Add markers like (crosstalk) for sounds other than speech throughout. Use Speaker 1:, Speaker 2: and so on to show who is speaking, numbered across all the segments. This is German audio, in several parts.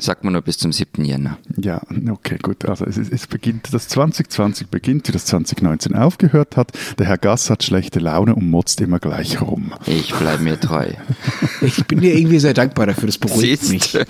Speaker 1: Sagt man nur bis zum 7. Jänner.
Speaker 2: Ja, okay, gut. Also es, es beginnt, das 2020 beginnt, wie das 2019 aufgehört hat. Der Herr Gass hat schlechte Laune und motzt immer gleich rum.
Speaker 1: Ich bleibe mir treu.
Speaker 3: Ich bin dir irgendwie sehr dankbar dafür, das beruhigt
Speaker 1: Siehst?
Speaker 3: mich.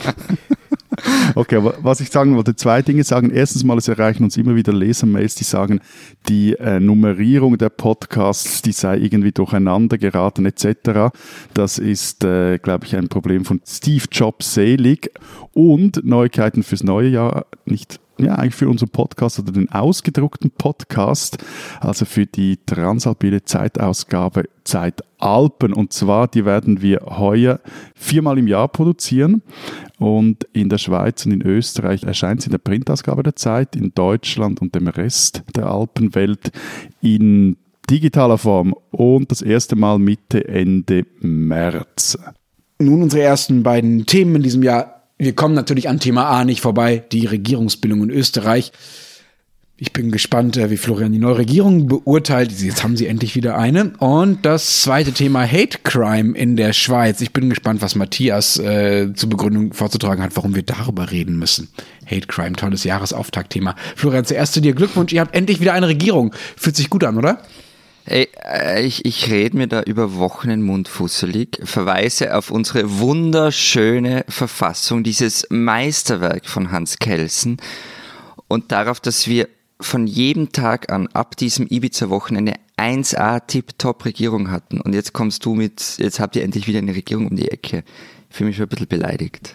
Speaker 3: (laughs)
Speaker 2: Okay, was ich sagen wollte, zwei Dinge sagen. Erstens mal, es erreichen uns immer wieder Lesermails, die sagen, die äh, Nummerierung der Podcasts, die sei irgendwie durcheinander geraten etc. Das ist, äh, glaube ich, ein Problem von Steve Jobs selig. Und Neuigkeiten fürs neue Jahr, nicht ja, eigentlich für unseren Podcast oder den ausgedruckten Podcast, also für die Transalpine Zeitausgabe Zeit Alpen. Und zwar, die werden wir heuer viermal im Jahr produzieren. Und in der Schweiz und in Österreich erscheint sie in der Printausgabe der Zeit, in Deutschland und dem Rest der Alpenwelt in digitaler Form und das erste Mal Mitte, Ende März.
Speaker 3: Nun unsere ersten beiden Themen in diesem Jahr. Wir kommen natürlich an Thema A nicht vorbei, die Regierungsbildung in Österreich. Ich bin gespannt, äh, wie Florian die neue Regierung beurteilt. Jetzt haben sie endlich wieder eine. Und das zweite Thema Hate Crime in der Schweiz. Ich bin gespannt, was Matthias äh, zur Begründung vorzutragen hat, warum wir darüber reden müssen. Hate Crime, tolles Jahresauftaktthema. Florian, zuerst zu dir Glückwunsch. Ihr habt endlich wieder eine Regierung. Fühlt sich gut an, oder?
Speaker 1: Ey, äh, ich, ich rede mir da über Wochen in Mund fusselig, verweise auf unsere wunderschöne Verfassung, dieses Meisterwerk von Hans Kelsen und darauf, dass wir von jedem Tag an ab diesem Ibiza-Wochenende 1A Tip-Top-Regierung hatten. Und jetzt kommst du mit, jetzt habt ihr endlich wieder eine Regierung um die Ecke. Ich fühle mich schon ein bisschen beleidigt.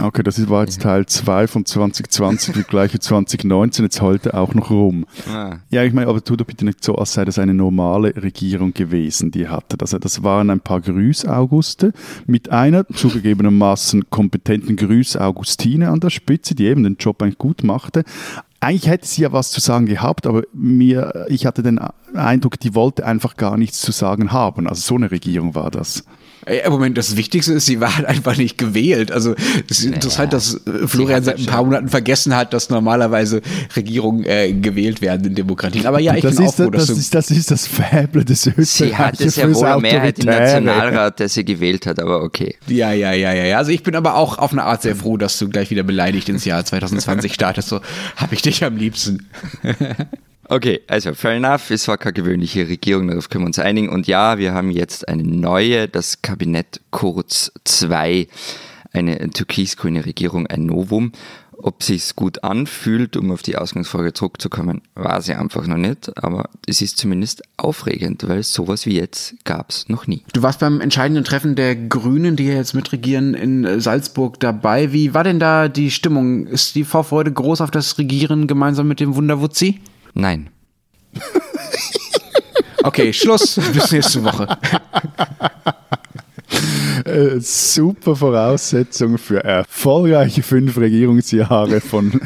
Speaker 2: Okay, das war jetzt Teil 2 von 2020, wie gleich wie 2019, jetzt heute auch noch rum.
Speaker 1: Ah.
Speaker 2: Ja, ich meine, aber tu doch bitte nicht so, als sei das eine normale Regierung gewesen, die hatte. Das, das waren ein paar Grüß-Auguste mit einer zugegebenermaßen kompetenten Grüß-Augustine an der Spitze, die eben den Job eigentlich gut machte. Eigentlich hätte sie ja was zu sagen gehabt, aber mir, ich hatte den Eindruck, die wollte einfach gar nichts zu sagen haben. Also so eine Regierung war das.
Speaker 3: Ey, Moment, das Wichtigste ist, sie war halt einfach nicht gewählt. Also es ist
Speaker 1: Naja,
Speaker 3: interessant, dass äh, Florian
Speaker 1: hat
Speaker 3: seit ein
Speaker 1: schon-
Speaker 3: paar Monaten vergessen hat, dass normalerweise Regierungen äh, gewählt werden in Demokratien. Aber ja, ich
Speaker 2: das,
Speaker 3: bin auch
Speaker 2: ist,
Speaker 3: froh, dass
Speaker 2: das,
Speaker 3: du
Speaker 2: ist, das ist das Fäble des Österreichers
Speaker 1: Sie hatte sehr
Speaker 2: fürs
Speaker 1: wohl eine Mehrheit im. Nationalrat, der sie gewählt hat, aber okay.
Speaker 3: Ja, ja, ja, ja, ja. Also ich bin aber auch auf eine Art sehr froh, dass du gleich wieder beleidigt ins Jahr 2020 startest. So habe ich dich am liebsten. (laughs)
Speaker 1: Okay, also fair enough, es war keine gewöhnliche Regierung, darauf können wir uns einigen. Und ja, wir haben jetzt eine neue, das Kabinett Kurz 2, eine türkis-grüne Regierung, ein Novum. Ob sich's gut anfühlt, um auf die Ausgangsfrage zurückzukommen, weiß ich einfach noch nicht. Aber es ist zumindest aufregend, weil sowas wie jetzt gab's noch nie.
Speaker 3: Du warst beim entscheidenden Treffen der Grünen, die jetzt mitregieren, in Salzburg dabei. Wie war denn da die Stimmung? Ist die Vorfreude groß auf das Regieren gemeinsam mit dem Wunderwutzi?
Speaker 1: Nein.
Speaker 3: Okay, Schluss. (laughs) Bis nächste Woche.
Speaker 2: Äh, super Voraussetzung für erfolgreiche fünf Regierungsjahre von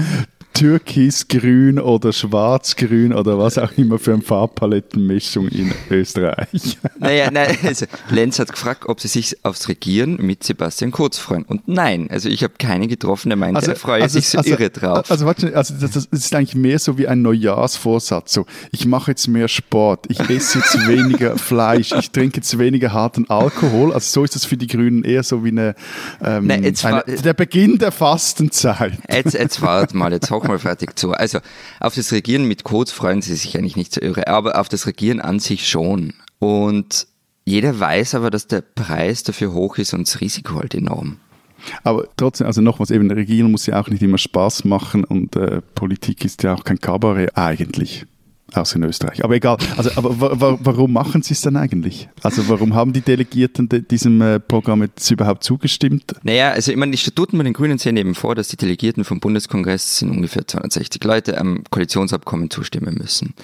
Speaker 2: Türkisgrün oder Schwarzgrün oder was auch immer für eine Farbpalettenmischung in Österreich. (laughs)
Speaker 1: Naja, nein, also Lenz hat gefragt, ob sie sich aufs Regieren mit Sebastian Kurz freuen. Und nein, also ich habe keine getroffen, der meinte, er freue sich so irre drauf.
Speaker 2: Also, warte, also das, das ist eigentlich mehr so wie ein Neujahrsvorsatz. So, ich mache jetzt mehr Sport, ich esse jetzt (laughs) weniger Fleisch, ich trinke jetzt weniger harten Alkohol. Also so ist das für die Grünen eher so wie eine, ähm,
Speaker 1: Nein,
Speaker 2: eine der Beginn der Fastenzeit.
Speaker 1: Jetzt, jetzt wart mal, jetzt (laughs) hoch mal fertig zu. Also auf das Regieren mit Codes freuen sie sich eigentlich nicht so irre, aber auf das Regieren an sich schon. Und jeder weiß aber, dass der Preis dafür hoch ist und das Risiko halt enorm.
Speaker 2: Aber trotzdem, also nochmals, eben Regieren muss ja auch nicht immer Spaß machen und äh, Politik ist ja auch kein Kabarett eigentlich. Außer in Österreich. Aber egal. Also, aber wa wa warum machen sie es dann eigentlich? Also warum haben die Delegierten de diesem äh, Programm jetzt überhaupt zugestimmt?
Speaker 1: Naja, also ich meine, die Statuten bei den Grünen sehen eben vor, dass die Delegierten vom Bundeskongress sind ungefähr 260 Leute am Koalitionsabkommen zustimmen müssen.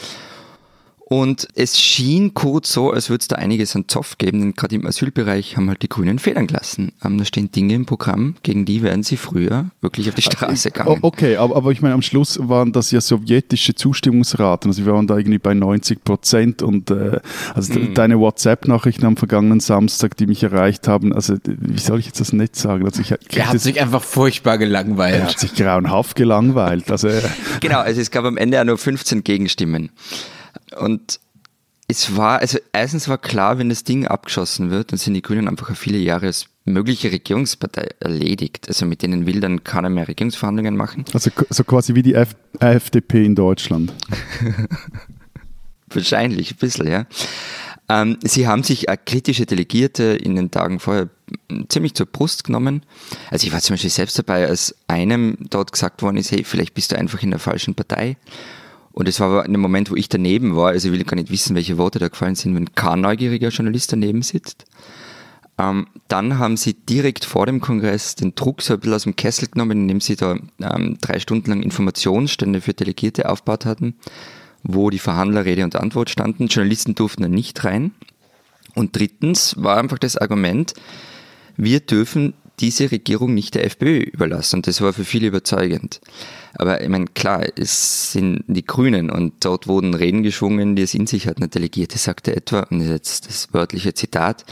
Speaker 1: Und es schien kurz so, als würde es da einiges an Zoff geben, denn gerade im Asylbereich haben halt die Grünen Federn gelassen. Ähm, da stehen Dinge im Programm, gegen die werden sie früher wirklich auf die Straße gegangen.
Speaker 2: Okay, aber, aber ich meine, am Schluss waren das ja sowjetische Zustimmungsraten. Also wir waren da irgendwie bei 90 Prozent und äh, also mhm. deine WhatsApp-Nachrichten am vergangenen Samstag, die mich erreicht haben, also wie soll ich jetzt das nicht sagen? Also ich,
Speaker 3: er hat sich einfach furchtbar gelangweilt.
Speaker 2: Er hat sich grauenhaft gelangweilt. Also, (laughs)
Speaker 1: genau, also es gab am Ende ja nur 15 Gegenstimmen. Und es war, also erstens war klar, wenn das Ding abgeschossen wird, dann sind die Grünen einfach viele Jahre als mögliche Regierungspartei erledigt. Also mit denen will dann keiner mehr Regierungsverhandlungen machen.
Speaker 2: Also so quasi wie die F FDP in Deutschland. (laughs)
Speaker 1: Wahrscheinlich, ein bisschen, ja. Ähm, sie haben sich kritische Delegierte in den Tagen vorher ziemlich zur Brust genommen. Also ich war zum Beispiel selbst dabei, als einem dort gesagt worden ist, hey, vielleicht bist du einfach in der falschen Partei. Und es war aber in dem Moment, wo ich daneben war, also ich will gar nicht wissen, welche Worte da gefallen sind, wenn kein neugieriger Journalist daneben sitzt. Ähm, dann haben sie direkt vor dem Kongress den Druck so ein bisschen aus dem Kessel genommen, indem sie da ähm, drei Stunden lang Informationsstände für Delegierte aufgebaut hatten, wo die Verhandler Rede und Antwort standen. Journalisten durften da nicht rein. Und drittens war einfach das Argument, wir dürfen diese Regierung nicht der FPÖ überlassen. Und das war für viele überzeugend. Aber ich meine, klar, es sind die Grünen und dort wurden Reden geschwungen, die es in sich hatten. Eine Delegierte sagte etwa, und das ist jetzt das wörtliche Zitat,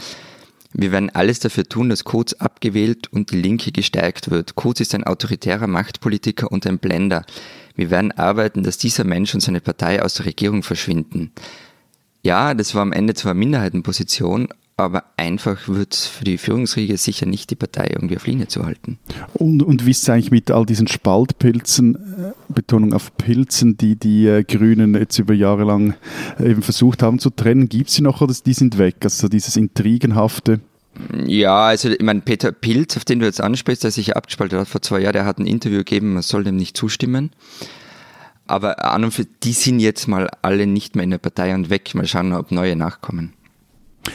Speaker 1: wir werden alles dafür tun, dass Kurz abgewählt und die Linke gestärkt wird. Kurz ist ein autoritärer Machtpolitiker und ein Blender. Wir werden arbeiten, dass dieser Mensch und seine Partei aus der Regierung verschwinden. Ja, das war am Ende zwar Minderheitenposition, aber einfach wird es für die Führungsriege sicher nicht die Partei irgendwie auf Linie zu halten.
Speaker 2: Und, und wie ist es eigentlich mit all diesen Spaltpilzen, äh, Betonung auf Pilzen, die die äh, Grünen jetzt über Jahre lang äh, eben versucht haben zu trennen? Gibt es sie noch oder die sind weg? Also dieses Intrigenhafte?
Speaker 1: Ja, also ich meine, Peter Pilz, auf den du jetzt ansprichst, der sich abgespaltet hat vor zwei Jahren, der hat ein Interview gegeben, man soll dem nicht zustimmen. Aber an und für die sind jetzt mal alle nicht mehr in der Partei und weg. Mal schauen, ob neue nachkommen.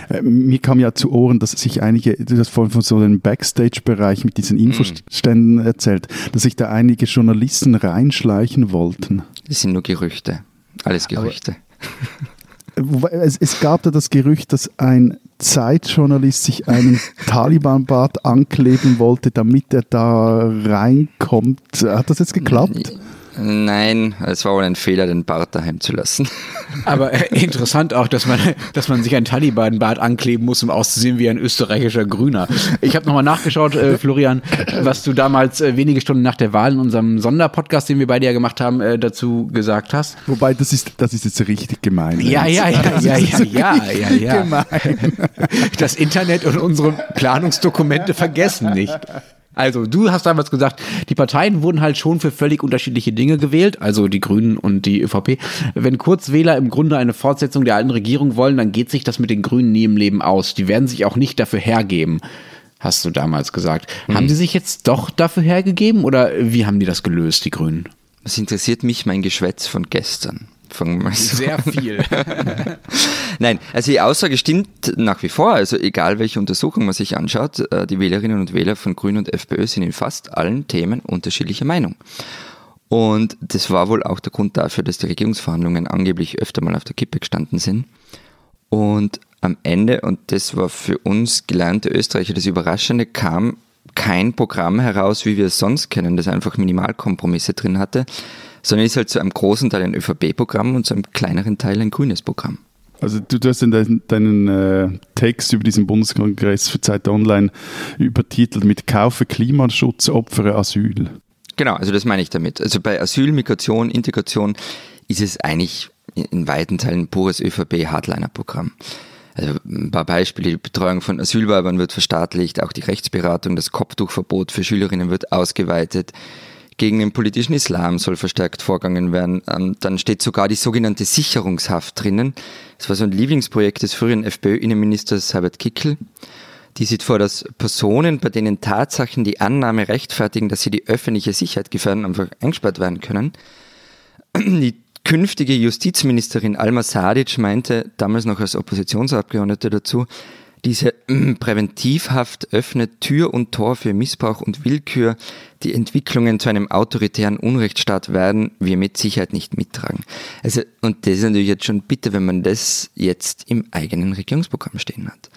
Speaker 2: Äh, mir kam ja zu Ohren, dass sich einige, du hast vorhin von so einem Backstage-Bereich mit diesen Infoständen mm. erzählt, dass sich da einige Journalisten reinschleichen wollten.
Speaker 1: Das sind nur Gerüchte. Alles Gerüchte. (laughs)
Speaker 2: Aber, es, es, gab da das Gerücht, dass ein Zeitjournalist sich einen (laughs) Taliban-Bart ankleben wollte, damit er da reinkommt. Hat das jetzt geklappt?
Speaker 1: Nein, es war wohl ein Fehler, den Bart daheim zu lassen. (laughs)
Speaker 3: Aber äh, interessant auch, dass man, dass man sich ein Taliban-Bart ankleben muss, um auszusehen wie ein österreichischer Grüner. Ich habe nochmal nachgeschaut, äh, Florian, was du damals äh, wenige Stunden nach der Wahl in unserem Sonderpodcast, den wir beide ja gemacht haben, äh, dazu gesagt hast.
Speaker 2: Wobei, das ist, das ist jetzt richtig gemein.
Speaker 3: Ja, ja, ja, ja, ja, ja, ja, ja. Gemein. Das Internet und unsere Planungsdokumente vergessen nicht. Also, du hast damals gesagt, die Parteien wurden halt schon für völlig unterschiedliche Dinge gewählt, also die Grünen und die ÖVP. Wenn Kurzwähler im Grunde eine Fortsetzung der alten Regierung wollen, dann geht sich das mit den Grünen nie im Leben aus. Die werden sich auch nicht dafür hergeben, hast du damals gesagt. Hm. Haben sie sich jetzt doch dafür hergegeben oder wie haben die das gelöst, die Grünen?
Speaker 1: Es interessiert mich mein Geschwätz von gestern. Fangen wir mal
Speaker 3: so. Sehr viel. (laughs)
Speaker 1: Nein, also die Aussage stimmt nach wie vor. Also egal welche Untersuchung man sich anschaut, äh, die Wählerinnen und Wähler von Grün und FPÖ sind in fast allen Themen unterschiedlicher Meinung. Und das war wohl auch der Grund dafür, dass die Regierungsverhandlungen angeblich öfter mal auf der Kippe gestanden sind. Und am Ende, und das war für uns gelernte Österreicher das Überraschende, kam kein Programm heraus, wie wir es sonst kennen, das einfach Minimalkompromisse drin hatte, sondern ist halt zu einem großen Teil ein ÖVP-Programm und zu einem kleineren Teil ein grünes Programm.
Speaker 2: Also du, du hast in deinen, deinen äh, Text über diesen Bundeskongress für Zeit Online übertitelt mit Kaufe Klimaschutz, Opfere Asyl.
Speaker 1: Genau, also das meine ich damit. Also bei Asyl, Migration, Integration ist es eigentlich in weiten Teilen ein pures ÖVP-Hardliner-Programm. Also ein paar Beispiele, die Betreuung von Asylweibern wird verstaatlicht, auch die Rechtsberatung, das Kopftuchverbot für Schülerinnen wird ausgeweitet, gegen den politischen Islam soll verstärkt vorgegangen werden. Ähm, dann steht sogar die sogenannte Sicherungshaft drinnen. Das war so ein Lieblingsprojekt des früheren FPÖ-Innenministers Herbert Kickel. Die sieht vor, dass Personen, bei denen Tatsachen die Annahme rechtfertigen, dass sie die öffentliche Sicherheit gefährden, einfach eingesperrt werden können. Die künftige Justizministerin Alma Sadic meinte damals noch als Oppositionsabgeordnete dazu, Diese mm, Präventivhaft öffnet Tür und Tor für Missbrauch und Willkür. Die Entwicklungen zu einem autoritären Unrechtsstaat werden wir mit Sicherheit nicht mittragen. Also, und das ist natürlich jetzt schon bitter, wenn man das jetzt im eigenen Regierungsprogramm stehen hat.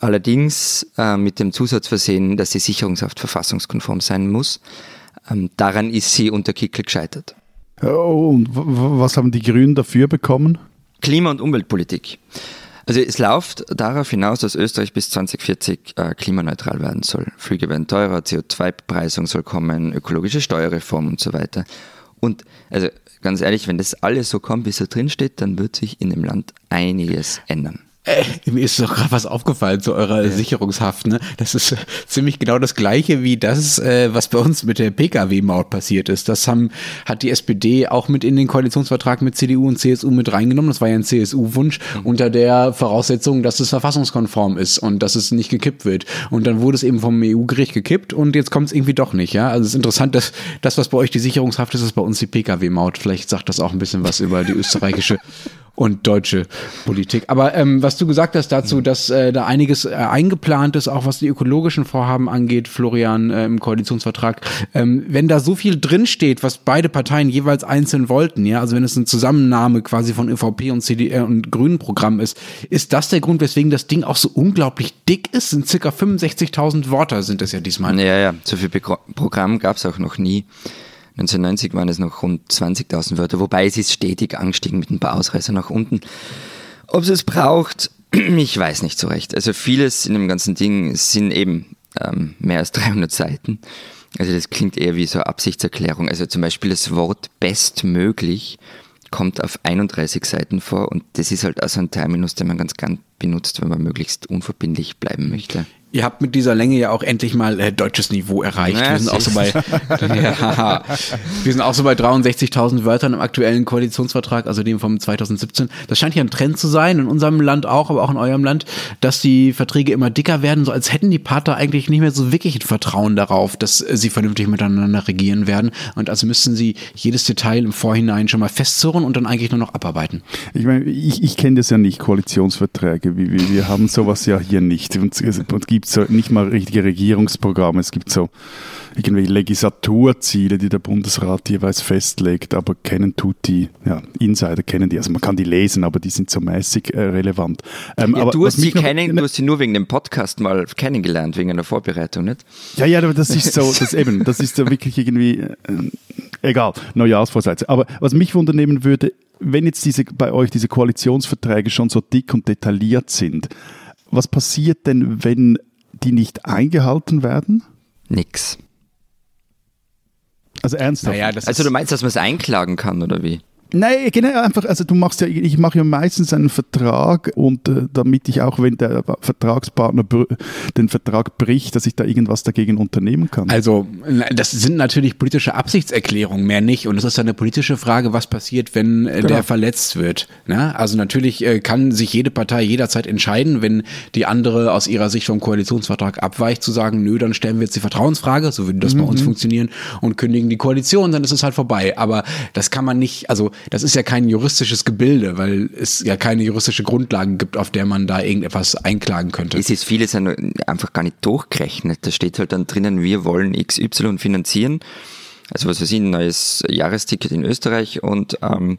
Speaker 1: Allerdings äh, mit dem Zusatz versehen, dass die Sicherungshaft verfassungskonform sein muss. Ähm, daran ist sie unter Kickel gescheitert.
Speaker 2: Oh, und was haben die Grünen dafür bekommen?
Speaker 1: Klima- und Umweltpolitik. Also es läuft darauf hinaus, dass Österreich bis 2040 äh, klimaneutral werden soll. Flüge werden teurer, CO2-Bepreisung soll kommen, ökologische Steuerreform und so weiter. Und also ganz ehrlich, wenn das alles so kommt, wie es da drin steht, dann wird sich in dem Land einiges ändern.
Speaker 3: Äh, mir ist doch gerade was aufgefallen zu eurer ja. Sicherungshaft. Ne? Das ist ziemlich genau das Gleiche wie das, äh, was bei uns mit der Pkw-Maut passiert ist. Das haben, hat die SPD auch mit in den Koalitionsvertrag mit CDU und CSU mit reingenommen. Das war ja ein CSU-Wunsch mhm. unter der Voraussetzung, dass es verfassungskonform ist und dass es nicht gekippt wird. Und dann wurde es eben vom EU-Gericht gekippt und jetzt kommt es irgendwie doch nicht. Ja, also es ist interessant, dass das, was bei euch die Sicherungshaft ist, ist bei uns die Pkw-Maut. Vielleicht sagt das auch ein bisschen was über die österreichische (laughs) und deutsche Politik. Aber ähm, was du gesagt hast dazu, dass äh, da einiges äh, eingeplant ist, auch was die ökologischen Vorhaben angeht, Florian, äh, im Koalitionsvertrag, ähm, wenn da so viel drinsteht, was beide Parteien jeweils einzeln wollten, ja, also wenn es eine Zusammennahme quasi von ÖVP und CD äh, und Grünen Programm ist, ist das der Grund, weswegen das Ding auch so unglaublich dick ist? Sind circa 65.000 Worte sind es ja diesmal.
Speaker 1: Ja, ja, so viel Pro Programm gab es auch noch nie. 1990 waren es noch rund 20.000 Wörter, wobei es ist stetig angestiegen mit ein paar Ausreißer nach unten. Ob es es braucht, (clears throat) ich weiß nicht so recht. Also vieles in dem ganzen Ding sind eben ähm, mehr als 300 Seiten. Also das klingt eher wie so eine Absichtserklärung. Also zum Beispiel das Wort bestmöglich kommt auf 31 Seiten vor und das ist halt also ein Terminus, den man ganz gern benutzt, wenn man möglichst unverbindlich bleiben möchte.
Speaker 3: Ihr habt mit dieser Länge ja auch endlich mal äh, deutsches Niveau erreicht. (laughs) Ja, wir sind auch so bei, ja, wir sind auch so bei 63.000 Wörtern im aktuellen Koalitionsvertrag, also dem vom 2017. Das scheint ja ein Trend zu sein, in unserem Land auch, aber auch in eurem Land, dass die Verträge immer dicker werden, so als hätten die Partner eigentlich nicht mehr so wirklich ein Vertrauen darauf, dass sie vernünftig miteinander regieren werden. Und also müssten sie jedes Detail im Vorhinein schon mal festzurren und dann eigentlich nur noch abarbeiten.
Speaker 2: Ich meine, ich, ich kenne das ja nicht, Koalitionsverträge. Wir, wir haben sowas ja hier nicht. Und es gibt gibt so nicht mal richtige Regierungsprogramme, es gibt so irgendwelche Legislaturziele, die der Bundesrat jeweils festlegt, aber kennen tut die, ja, Insider kennen die, also man kann die lesen, aber die sind so mäßig äh, relevant.
Speaker 1: Ähm, ja, aber du, hast sie kennen, du hast sie nur wegen dem Podcast mal kennengelernt, wegen einer Vorbereitung, nicht?
Speaker 2: Ja, ja, aber das ist so, das (laughs) eben, das ist so wirklich irgendwie, äh, egal, Neujahrsvorsätze. Aber was mich wundernehmen würde, wenn jetzt diese, bei euch diese Koalitionsverträge schon so dick und detailliert sind, was passiert denn, wenn die nicht eingehalten werden?
Speaker 1: Nix.
Speaker 2: Also ernsthaft?
Speaker 1: Naja, also du meinst, dass man es einklagen kann, oder wie?
Speaker 2: Nein, genau, einfach, also du machst ja, ich mache ja meistens einen Vertrag und äh, damit ich auch, wenn der Vertragspartner den Vertrag bricht, dass ich da irgendwas dagegen unternehmen kann.
Speaker 3: Also, das sind natürlich politische Absichtserklärungen, mehr nicht. Und es ist eine politische Frage, was passiert, wenn äh, genau. der verletzt wird. Ne? Also natürlich äh, kann sich jede Partei jederzeit entscheiden, wenn die andere aus ihrer Sicht vom Koalitionsvertrag abweicht, zu sagen, nö, dann stellen wir jetzt die Vertrauensfrage, so würde das mhm. bei uns mhm. funktionieren, und kündigen die Koalition, dann ist es halt vorbei. Aber das kann man nicht, also das ist ja kein juristisches Gebilde, weil es ja keine juristische Grundlagen gibt, auf der man da irgendetwas einklagen könnte.
Speaker 1: Es ist vieles einfach gar nicht durchgerechnet. Da steht halt dann drinnen, wir wollen XY finanzieren. Also was weiß ich, ein neues Jahresticket in Österreich und ähm,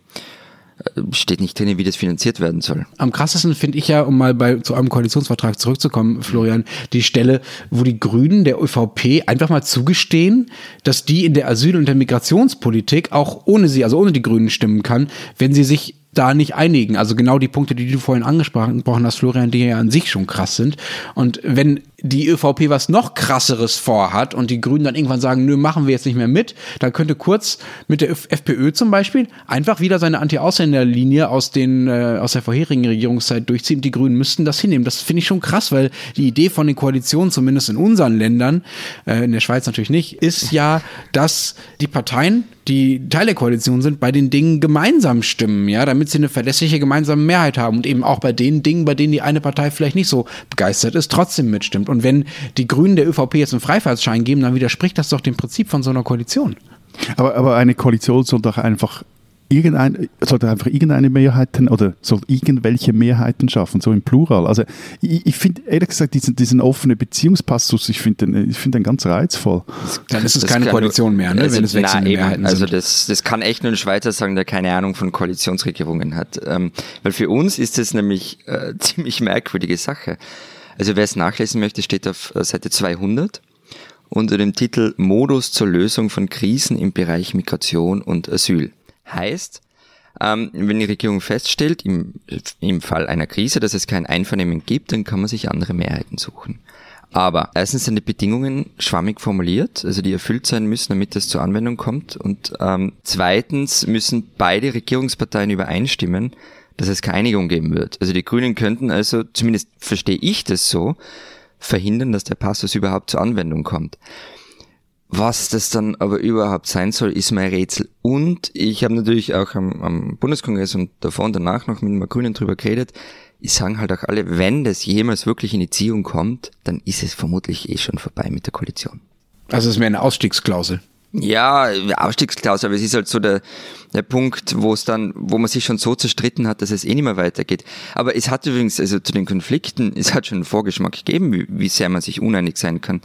Speaker 1: steht nicht drin, wie das finanziert werden soll.
Speaker 3: Am krassesten finde ich ja, um mal bei zu einem Koalitionsvertrag zurückzukommen, Florian, die Stelle, wo die Grünen der ÖVP einfach mal zugestehen, dass die in der Asyl- und der Migrationspolitik auch ohne sie, also ohne die Grünen stimmen kann, wenn sie sich da nicht einigen. Also genau die Punkte, die du vorhin angesprochen hast, Florian, die ja an sich schon krass sind. Und wenn die ÖVP was noch krasseres vorhat und die Grünen dann irgendwann sagen, nö, machen wir jetzt nicht mehr mit, dann könnte Kurz mit der FPÖ zum Beispiel einfach wieder seine Anti-Ausländer-Linie aus äh, aus der vorherigen Regierungszeit durchziehen. Die Grünen müssten das hinnehmen. Das finde ich schon krass, weil die Idee von den Koalitionen, zumindest in unseren Ländern, äh, in der Schweiz natürlich nicht, ist ja, dass die Parteien die Teil der Koalition sind, bei den Dingen gemeinsam stimmen, ja, damit sie eine verlässliche gemeinsame Mehrheit haben und eben auch bei den Dingen, bei denen die eine Partei vielleicht nicht so begeistert ist, trotzdem mitstimmt. Und wenn die Grünen der ÖVP jetzt einen Freifahrtsschein geben, dann widerspricht das doch dem Prinzip von so einer Koalition.
Speaker 2: Aber, aber eine Koalition soll doch einfach irgendein, sollte einfach irgendeine Mehrheiten oder soll irgendwelche Mehrheiten schaffen, so im Plural. Also ich, ich finde ehrlich gesagt diesen, diesen offenen Beziehungspassus, ich finde den, ich find den ganz reizvoll.
Speaker 3: Dann ist es keine Koalition mehr, ne?
Speaker 1: Also,
Speaker 3: wenn es wechselnde
Speaker 1: na,
Speaker 3: Mehrheiten
Speaker 1: Also
Speaker 3: sind.
Speaker 1: das, das kann echt nur ein Schweizer sagen, der keine Ahnung von Koalitionsregierungen hat. Ähm, weil für uns ist das nämlich äh, (laughs) ziemlich merkwürdige Sache. Also wer es nachlesen möchte, steht auf äh, Seite 200 unter dem Titel Modus zur Lösung von Krisen im Bereich Migration und Asyl. Heißt, ähm, wenn die Regierung feststellt, im, im Fall einer Krise, dass es kein Einvernehmen gibt, dann kann man sich andere Mehrheiten suchen. Aber erstens sind die Bedingungen schwammig formuliert, also die erfüllt sein müssen, damit das zur Anwendung kommt. Und ähm, zweitens müssen beide Regierungsparteien übereinstimmen, dass es keine Einigung geben wird. Also die Grünen könnten also, zumindest verstehe ich das so, verhindern, dass der Passus überhaupt zur Anwendung kommt. Was das dann aber überhaupt sein soll, ist mein Rätsel. Und ich habe natürlich auch am, am Bundeskongress und davor und danach noch mit den Grünen drüber geredet. Ich sagen halt auch alle, wenn das jemals wirklich in die Ziehung kommt, dann ist es vermutlich eh schon vorbei mit der Koalition.
Speaker 3: Also es wäre eine Ausstiegsklausel.
Speaker 1: Ja, Ausstiegsklausel, aber es ist halt so der, der Punkt, wo es dann, wo man sich schon so zerstritten hat, dass es eh nicht mehr weitergeht. Aber es hat übrigens, also zu den Konflikten, (laughs) es hat schon einen Vorgeschmack gegeben, wie, wie sehr man sich uneinig sein kann.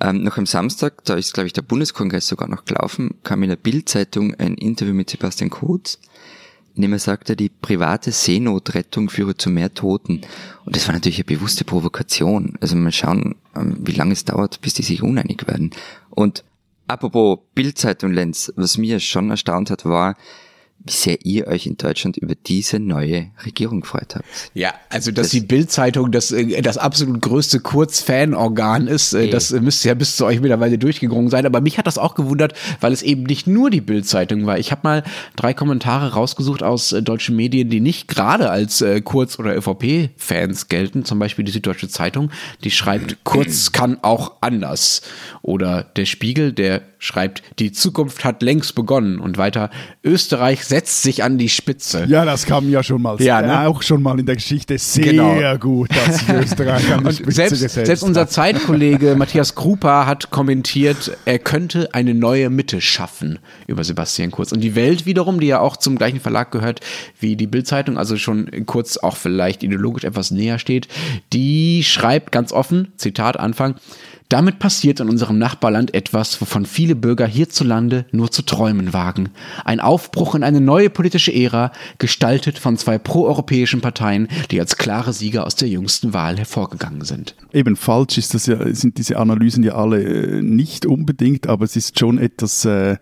Speaker 1: Ähm, noch am Samstag, da ist, glaube ich, der Bundeskongress sogar noch gelaufen, kam in der Bildzeitung ein Interview mit Sebastian Kurz, in dem er sagte, die private Seenotrettung führe zu mehr Toten. Und das war natürlich eine bewusste Provokation. Also mal schauen, ähm, wie lange es dauert, bis die sich uneinig werden. Und apropos Bildzeitung Lenz, was mir schon erstaunt hat, war, wie sehr ihr euch in Deutschland über diese neue Regierung gefreut habt.
Speaker 3: Ja, also dass die Bild-Zeitung das, äh, das absolut größte Kurz-Fan-Organ ist, äh,
Speaker 1: Eh.
Speaker 3: das müsste ja bis zu euch mittlerweile durchgedrungen sein. Aber mich hat das auch gewundert, weil es eben nicht nur die Bild-Zeitung war. Ich habe mal drei Kommentare rausgesucht aus äh, deutschen Medien, die nicht gerade als Kurz- oder ÖVP-Fans gelten. Zum Beispiel die Süddeutsche Zeitung, die schreibt, (clears throat) Kurz kann auch anders. Oder der Spiegel, der schreibt, die Zukunft hat längst begonnen. Und weiter, Österreich setzt sich an die Spitze.
Speaker 2: Ja, das kam ja schon mal,
Speaker 3: Ja, ne?
Speaker 2: auch schon mal in der Geschichte sehr
Speaker 3: Genau.
Speaker 2: gut, dass Österreich an die Spitze
Speaker 3: selbst,
Speaker 2: gesetzt
Speaker 3: selbst unser. Zeitkollege Matthias Krupa hat kommentiert, er könnte eine neue Mitte schaffen über Sebastian Kurz. Und die Welt wiederum, die ja auch zum gleichen Verlag gehört wie die Bildzeitung, also schon kurz auch vielleicht ideologisch etwas näher steht, die schreibt ganz offen, Zitat Anfang, damit passiert in unserem Nachbarland etwas, wovon viele Bürger hierzulande nur zu träumen wagen. Ein Aufbruch in eine neue politische Ära, gestaltet von zwei proeuropäischen Parteien, die als klare Sieger aus der jüngsten Wahl hervorgegangen sind.
Speaker 2: Eben falsch ist das ja, sind diese Analysen ja alle äh, nicht unbedingt, aber es ist schon etwas. Äh,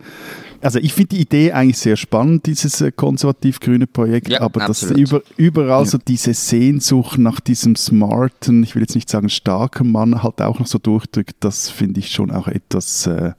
Speaker 2: also ich finde die Idee eigentlich sehr spannend, dieses äh, konservativ-grüne Projekt,
Speaker 1: Ja,
Speaker 2: aber dass
Speaker 1: absolut.
Speaker 2: über, überall so diese Sehnsucht nach diesem smarten, ich will jetzt nicht sagen starken Mann, halt auch noch so durchdrückt, das finde ich schon auch etwas äh,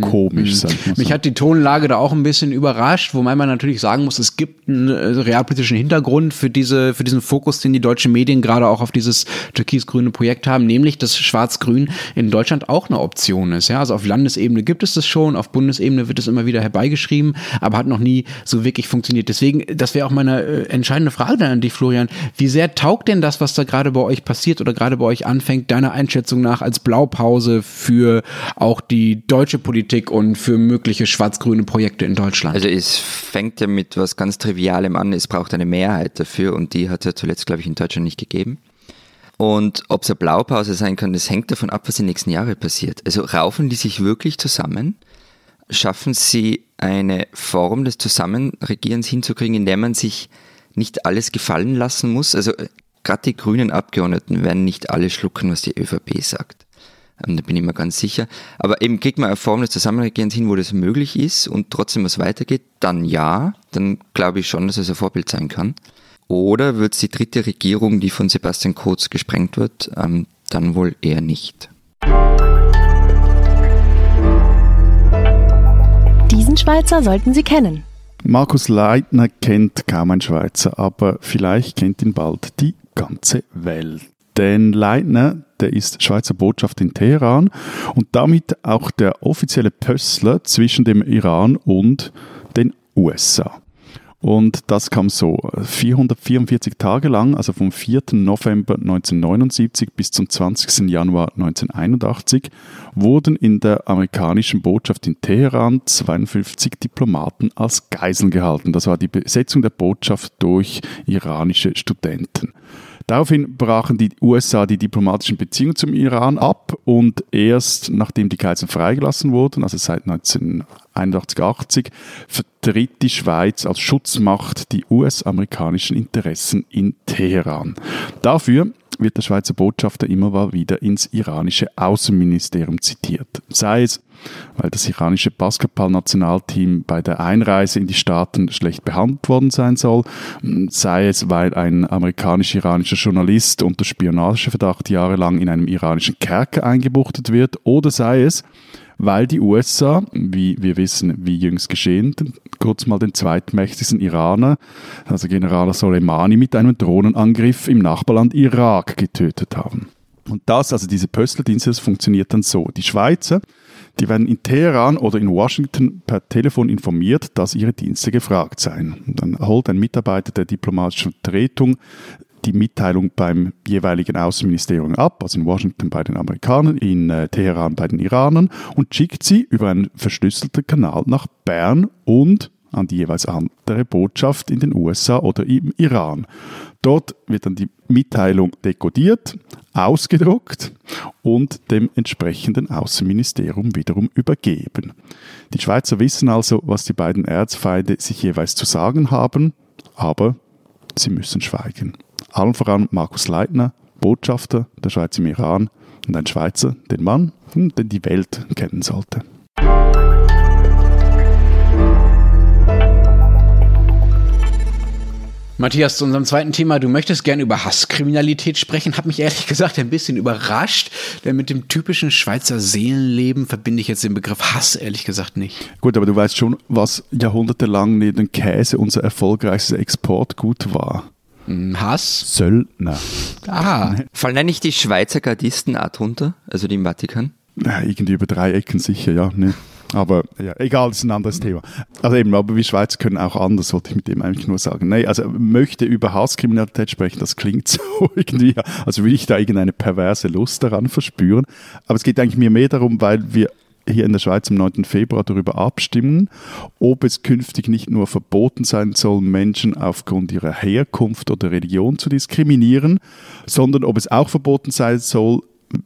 Speaker 2: komisch. Sag ich mal so.
Speaker 3: Mich hat die Tonlage da auch ein bisschen überrascht, wobei man natürlich sagen muss, es gibt einen äh, realpolitischen Hintergrund für diese, für diesen Fokus, den die deutschen Medien gerade auch auf dieses türkis-grüne Projekt haben, nämlich, dass Schwarz-Grün in Deutschland auch eine Option ist. Ja, also auf Landesebene gibt es das schon, auf Bundesebene wird es immer wieder herbeigeschrieben, aber hat noch nie so wirklich funktioniert. Deswegen, das wäre auch meine äh, entscheidende Frage dann an dich, Florian. Wie sehr taugt denn das, was da gerade bei euch passiert oder gerade bei euch anfängt, deiner Einschätzung nach als Blaupause für auch die deutsche Politik und für mögliche schwarz-grüne Projekte in Deutschland?
Speaker 1: Also es fängt ja mit was ganz Trivialem an, es braucht eine Mehrheit dafür und die hat es ja zuletzt, glaube ich, in Deutschland nicht gegeben. Und ob es eine Blaupause sein kann, das hängt davon ab, was die nächsten Jahre passiert. Also raufen die sich wirklich zusammen? Schaffen sie eine Form des Zusammenregierens hinzukriegen, in der man sich nicht alles gefallen lassen muss? Also äh, gerade die grünen Abgeordneten werden nicht alle schlucken, was die ÖVP sagt. Da bin ich mir ganz sicher. Aber eben kriegt man eine Form des Zusammenregierens hin, wo das möglich ist und trotzdem was weitergeht, dann ja, dann glaube ich schon, dass es ein Vorbild sein kann. Oder wird es die dritte Regierung, die von Sebastian Kurz gesprengt wird, ähm, dann wohl eher nicht.
Speaker 4: Diesen Schweizer sollten Sie kennen.
Speaker 2: Markus Leitner kennt kaum ein Schweizer, aber vielleicht kennt ihn bald die ganze Welt. Denn Leitner, der ist Schweizer Botschaft in Teheran und damit auch der offizielle Pössler zwischen dem Iran und den USA. Und das kam so, 444 Tage lang, also vom 4. November 1979 bis zum 20. Januar 1981, wurden in der amerikanischen Botschaft in Teheran 52 Diplomaten als Geiseln gehalten. Das war die Besetzung der Botschaft durch iranische Studenten. Daraufhin brachen die USA die diplomatischen Beziehungen zum Iran ab und erst nachdem die Geiseln freigelassen wurden, also seit 1981, 80, vertritt die Schweiz als Schutzmacht die US-amerikanischen Interessen in Teheran. Dafür wird der Schweizer Botschafter immer wieder ins iranische Außenministerium zitiert. Sei es, weil das iranische Basketballnationalteam bei der Einreise in die Staaten schlecht behandelt worden sein soll, sei es, weil ein amerikanisch-iranischer Journalist unter Spionageverdacht jahrelang in einem iranischen Kerker eingebuchtet wird, oder sei es, weil die USA, wie wir wissen, wie jüngst geschehen, kurz mal den zweitmächtigsten Iraner, also General Soleimani, mit einem Drohnenangriff im Nachbarland Irak getötet haben. Und das, also diese Pösteldienste, das funktioniert dann so. Die Schweizer, die werden in Teheran oder in Washington per Telefon informiert, dass ihre Dienste gefragt seien. Und dann holt ein Mitarbeiter der diplomatischen Vertretung die Mitteilung beim jeweiligen Außenministerium ab, also in Washington bei den Amerikanern, in äh, Teheran bei den Iranern und schickt sie über einen verschlüsselten Kanal nach Bern und an die jeweils andere Botschaft in den USA oder im Iran. Dort wird dann die Mitteilung dekodiert, ausgedruckt und dem entsprechenden Außenministerium wiederum übergeben. Die Schweizer wissen also, was die beiden Erzfeinde sich jeweils zu sagen haben, aber sie müssen schweigen allen voran Markus Leitner, Botschafter der Schweiz im Iran und ein Schweizer, den Mann, den die Welt kennen sollte.
Speaker 3: Matthias, zu unserem zweiten Thema. Du möchtest gerne über Hasskriminalität sprechen. Hat mich ehrlich (laughs) gesagt ein bisschen überrascht, denn mit dem typischen Schweizer Seelenleben verbinde ich jetzt den Begriff Hass ehrlich gesagt nicht.
Speaker 2: Gut, aber du weißt schon, was jahrhundertelang neben Käse unser erfolgreichstes Exportgut war.
Speaker 3: Hass?
Speaker 2: Söldner.
Speaker 1: Ah. (laughs) Fallen nicht die Schweizer Gardisten auch drunter? Also die im Vatikan?
Speaker 2: Ja, irgendwie über drei Ecken sicher, ja. Ne. Aber ja, egal, das ist ein anderes Thema. Also eben, aber wir Schweizer können auch anders, wollte ich mit dem eigentlich nur sagen. Nee, also möchte über Hasskriminalität sprechen, das klingt (laughs) so irgendwie, also will ich da irgendeine perverse Lust daran verspüren. Aber es geht eigentlich mir mehr darum, weil wir hier in der Schweiz am 9. Februar darüber abstimmen, ob es künftig nicht nur verboten sein soll, Menschen aufgrund ihrer Herkunft oder Religion zu diskriminieren, sondern ob es auch verboten sein soll,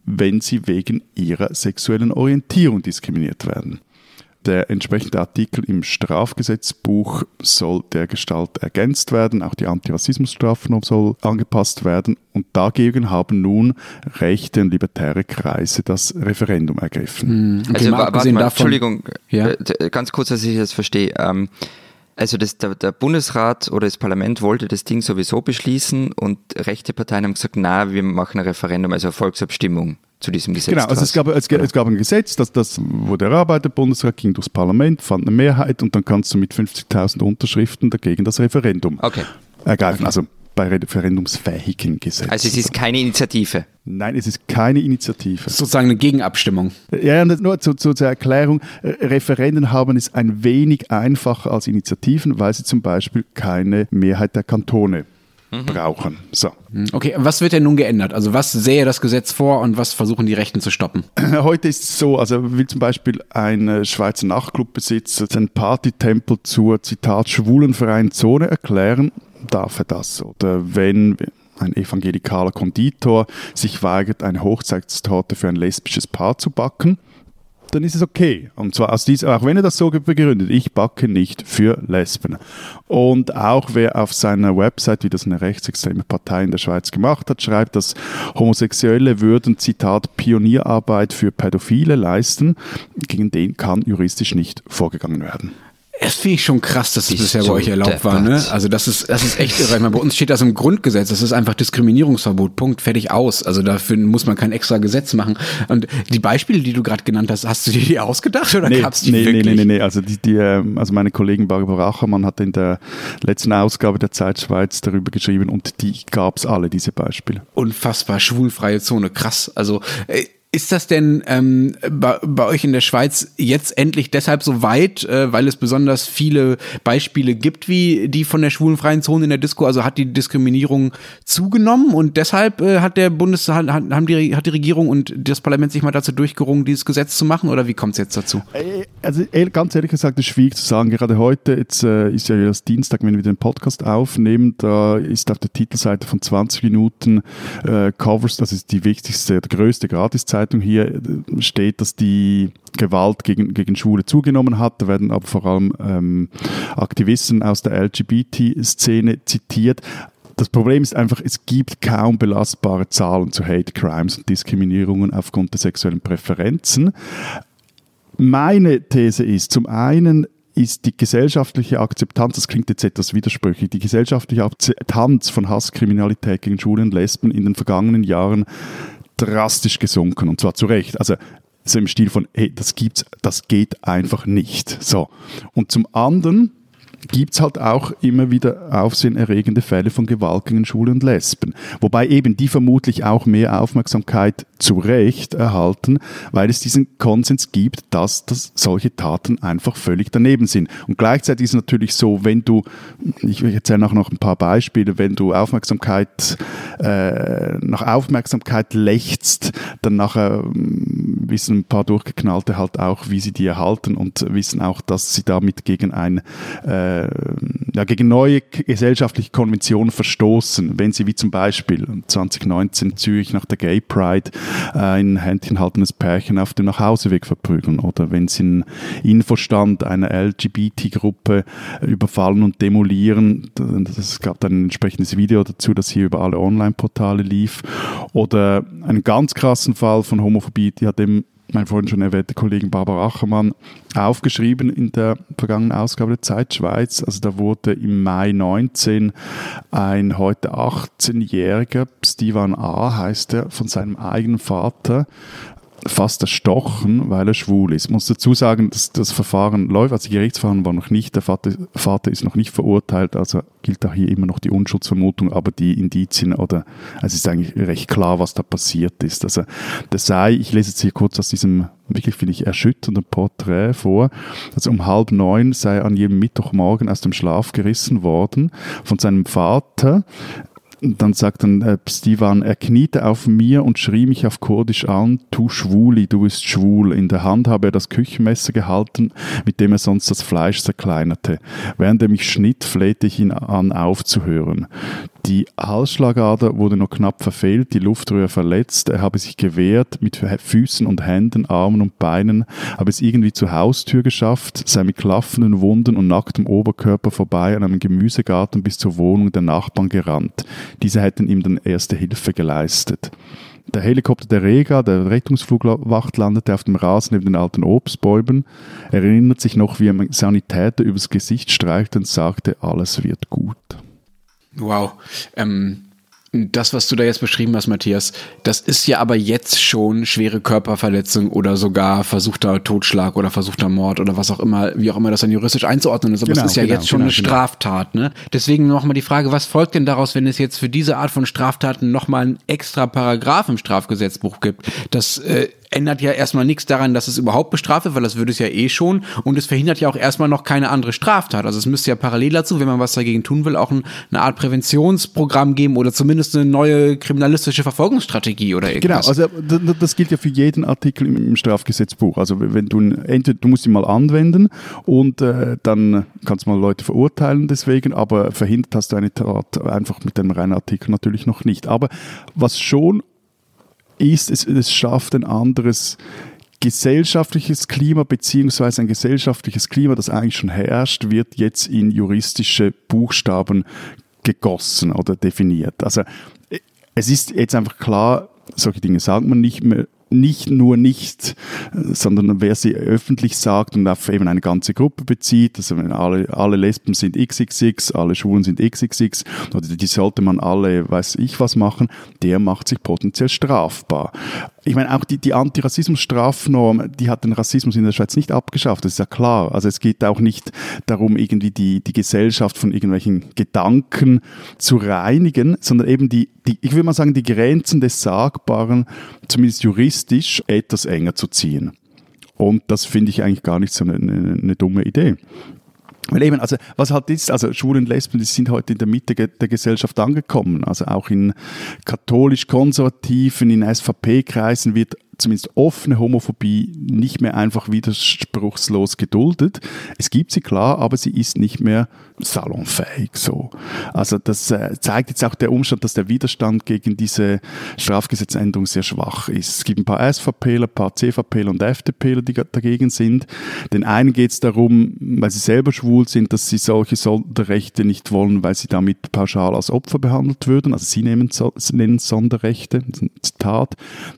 Speaker 2: wenn sie wegen ihrer sexuellen Orientierung diskriminiert werden. Der entsprechende Artikel im Strafgesetzbuch soll der Gestalt ergänzt werden, auch die Antirassismusstrafnorm soll angepasst werden und dagegen haben nun rechte und libertäre Kreise das Referendum ergriffen.
Speaker 1: Mhm. Also warte mal, Entschuldigung, ja? Äh, ganz kurz, dass ich das verstehe. Ähm, also das, der, der, Bundesrat oder das Parlament wollte das Ding sowieso beschließen und rechte Parteien haben gesagt, na, wir machen ein Referendum, also eine Volksabstimmung zu diesem Gesetz.
Speaker 2: Genau, also es gab, es, es gab ein Gesetz, das, das wurde erarbeitet, Bundesrat ging durchs Parlament, fand eine Mehrheit und dann kannst du mit 50.000 Unterschriften dagegen das Referendum
Speaker 1: okay.
Speaker 2: ergreifen. Okay. Also bei referendumsfähigen Gesetzen.
Speaker 1: Also es ist keine Initiative.
Speaker 2: Nein, es ist keine Initiative.
Speaker 3: Sozusagen eine Gegenabstimmung.
Speaker 2: Ja, nur zu, zu, zur Erklärung. Referenden haben es ein wenig einfacher als Initiativen, weil sie zum Beispiel keine Mehrheit der Kantone mhm. brauchen. So.
Speaker 3: Mhm. Okay, was wird denn nun geändert? Also was sähe das Gesetz vor und was versuchen die Rechten zu stoppen? (clears throat)
Speaker 2: Heute ist es so, also will zum Beispiel ein äh, Schweizer Nachtclubbesitzer den Partytempel zur, Zitat, schwulenfreien Zone erklären, darf er das. Oder wenn ein evangelikaler Konditor sich weigert, eine Hochzeitstorte für ein lesbisches Paar zu backen, dann ist es okay. Und zwar aus dieser, auch wenn er das so begründet, ich backe nicht für Lesben. Und auch wer auf seiner Website, wie das eine rechtsextreme Partei in der Schweiz gemacht hat, schreibt, dass Homosexuelle würden, Zitat, Pionierarbeit für Pädophile leisten, gegen den kann juristisch nicht vorgegangen werden.
Speaker 3: Das finde ich schon krass, dass es bisher bei euch erlaubt war. Ne? Also das ist, das ist echt irre. Meine, bei uns steht das im Grundgesetz. Das ist einfach Diskriminierungsverbot. Punkt. Fertig aus. Also dafür muss man kein extra Gesetz machen. Und die Beispiele, die du gerade genannt hast, hast du dir die ausgedacht oder
Speaker 2: nee,
Speaker 3: gab's die
Speaker 2: nee,
Speaker 3: wirklich?
Speaker 2: Nee, nee, nee. Also, die, die, ähm, also meine Kollegin Barbara Achermann hat in der letzten Ausgabe der Zeit Schweiz darüber geschrieben und die gab es alle, diese Beispiele.
Speaker 3: Unfassbar. Schwulfreie Zone. Krass. Also äh, Ist das denn ähm, bei, bei euch in der Schweiz jetzt endlich deshalb so weit, äh, weil es besonders viele Beispiele gibt, wie die von der schwulenfreien Zone in der Disco? Also hat die Diskriminierung zugenommen und deshalb äh, hat der Bundes hat, haben die, hat die Regierung und das Parlament sich mal dazu durchgerungen, dieses Gesetz zu machen oder wie kommt es jetzt dazu?
Speaker 2: Äh, also ganz ehrlich gesagt, es ist schwierig zu sagen. Gerade heute, jetzt äh, ist ja das Dienstag, wenn wir den Podcast aufnehmen, da ist auf der Titelseite von 20 Minuten äh, Covers, das ist die wichtigste, der größte Gratiszeit Zeitung hier steht, dass die Gewalt gegen, gegen Schwule zugenommen hat. Da werden aber vor allem ähm, Aktivisten aus der LGBT-Szene zitiert. Das Problem ist einfach, es gibt kaum belastbare Zahlen zu Hate Crimes und Diskriminierungen aufgrund der sexuellen Präferenzen. Meine These ist, zum einen ist die gesellschaftliche Akzeptanz, das klingt jetzt etwas widersprüchlich, die gesellschaftliche Akzeptanz von Hasskriminalität gegen Schwule und Lesben in den vergangenen Jahren drastisch gesunken und zwar zu Recht. Also so im Stil von, hey, das gibt's, das geht einfach nicht. So. Und zum anderen gibt es halt auch immer wieder aufsehenerregende Fälle von Gewalt gegen Schwule und Lesben. Wobei eben die vermutlich auch mehr Aufmerksamkeit zu Recht erhalten, weil es diesen Konsens gibt, dass, dass solche Taten einfach völlig daneben sind. Und gleichzeitig ist es natürlich so, wenn du, ich erzähle auch noch ein paar Beispiele, wenn du Aufmerksamkeit, äh, nach Aufmerksamkeit lächst, dann nachher wissen ein paar Durchgeknallte halt auch, wie sie die erhalten und wissen auch, dass sie damit gegen ein äh, äh, ja, gegen neue gesellschaftliche Konventionen verstoßen, wenn sie wie zum Beispiel 2019 Zürich nach der Gay Pride äh, ein händchenhaltendes Pärchen auf dem Nachhauseweg verprügeln oder wenn sie einen Infostand einer LGBT-Gruppe überfallen und demolieren. Es gab dann ein entsprechendes Video dazu, das hier über alle Online-Portale lief. Oder einen ganz krassen Fall von Homophobie, die hat dem mein vorhin schon erwähnte Kollegin Barbara Achermann aufgeschrieben in der vergangenen Ausgabe der Zeit Schweiz. Also da wurde im Mai 19 ein heute 18-jähriger, Stivan A. heißt er, von seinem eigenen Vater fast erstochen, weil er schwul ist. Ich muss dazu sagen, dass das Verfahren läuft, also die Gerichtsverfahren war noch nicht, der Vater, Vater ist noch nicht verurteilt, also gilt auch hier immer noch die Unschuldsvermutung, aber die Indizien oder also es ist eigentlich recht klar, was da passiert ist. Also das sei, ich lese jetzt hier kurz aus diesem wirklich finde ich erschütternden Porträt vor. Also um halb neun sei er an jedem Mittwochmorgen aus dem Schlaf gerissen worden von seinem Vater dann sagt dann äh, Stivan, er kniete auf mir und schrie mich auf Kurdisch an, tu Schwuli, du bist schwul. In der Hand habe er das Küchenmesser gehalten, mit dem er sonst das Fleisch zerkleinerte. Während er mich schnitt, flehte ich ihn an, aufzuhören. Die Halsschlagader wurde nur knapp verfehlt, die Luftröhre verletzt. Er habe sich gewehrt mit Füßen und Händen, Armen und Beinen, habe es irgendwie zur Haustür geschafft, sei mit klaffenden Wunden und nacktem Oberkörper vorbei an einem Gemüsegarten bis zur Wohnung der Nachbarn gerannt. Diese hätten ihm dann erste Hilfe geleistet. Der Helikopter der Rega, der Rettungsflugwacht, landete auf dem Rasen neben den alten Obstbäumen. Er erinnert sich noch, wie ein Sanitäter übers Gesicht streichte und sagte, alles wird gut.
Speaker 3: Wow. Ähm, das, was du da jetzt beschrieben hast, Matthias, das ist ja aber jetzt schon schwere Körperverletzung oder sogar versuchter Totschlag oder versuchter Mord oder was auch immer, wie auch immer das dann juristisch einzuordnen ist. Aber genau, das ist ja genau, jetzt schon genau, eine genau. Straftat. Ne? Deswegen nochmal die Frage, was folgt denn daraus, wenn es jetzt für diese Art von Straftaten nochmal einen extra Paragraph im Strafgesetzbuch gibt? Das äh, ändert ja erstmal nichts daran, dass es überhaupt bestraft wird, weil das würde es ja eh schon. Und es verhindert ja auch erstmal noch keine andere Straftat. Also es müsste ja parallel dazu, wenn man was dagegen tun will, auch ein, eine Art Präventionsprogramm geben oder zumindest eine neue kriminalistische Verfolgungsstrategie oder
Speaker 2: irgendwas. Genau, also das gilt ja für jeden Artikel im Strafgesetzbuch. Also wenn du entweder du musst ihn mal anwenden und äh, dann kannst du mal Leute verurteilen deswegen, aber verhindert hast du eine Tat einfach mit dem reinen Artikel natürlich noch nicht. Aber was schon ist, es, es schafft ein anderes gesellschaftliches Klima beziehungsweise ein gesellschaftliches Klima, das eigentlich schon herrscht, wird jetzt in juristische Buchstaben gegossen oder definiert. Also es ist jetzt einfach klar, solche Dinge sagt man nicht mehr nicht nur nicht, sondern wer sie öffentlich sagt und auf eben eine ganze Gruppe bezieht, also wenn alle, alle Lesben sind XXX, alle Schwulen sind XXX, oder die sollte man alle, weiß ich was machen, der macht sich potenziell strafbar ich meine, auch die, die Antirassismus-Strafnorm, die hat den Rassismus in der Schweiz nicht abgeschafft, das ist ja klar. Also es geht auch nicht darum, irgendwie die, die Gesellschaft von irgendwelchen Gedanken zu reinigen, sondern eben die, die, ich würde mal sagen, die Grenzen des Sagbaren, zumindest juristisch, juristisch etwas enger zu ziehen. Und das finde ich eigentlich gar nicht so eine, eine, eine dumme Idee. Weil eben, also was halt ist, also Schwulen und Lesben, die sind heute in der Mitte der Gesellschaft angekommen. Also auch in katholisch-konservativen, in SVP-Kreisen wird zumindest offene Homophobie nicht mehr einfach widerspruchslos geduldet. Es gibt sie klar, aber sie ist nicht mehr salonfähig so. Also das äh, zeigt jetzt auch der Umstand, dass der Widerstand gegen diese Strafgesetzänderung sehr schwach ist. Es gibt ein paar SVPler, ein paar CVPler und FDPler, die dagegen sind. Den einen geht es darum, weil sie selber schwul sind, dass sie solche Sonderrechte nicht wollen, weil sie damit pauschal als Opfer behandelt würden. Also sie nehmen, nennen Sonderrechte, Zitat.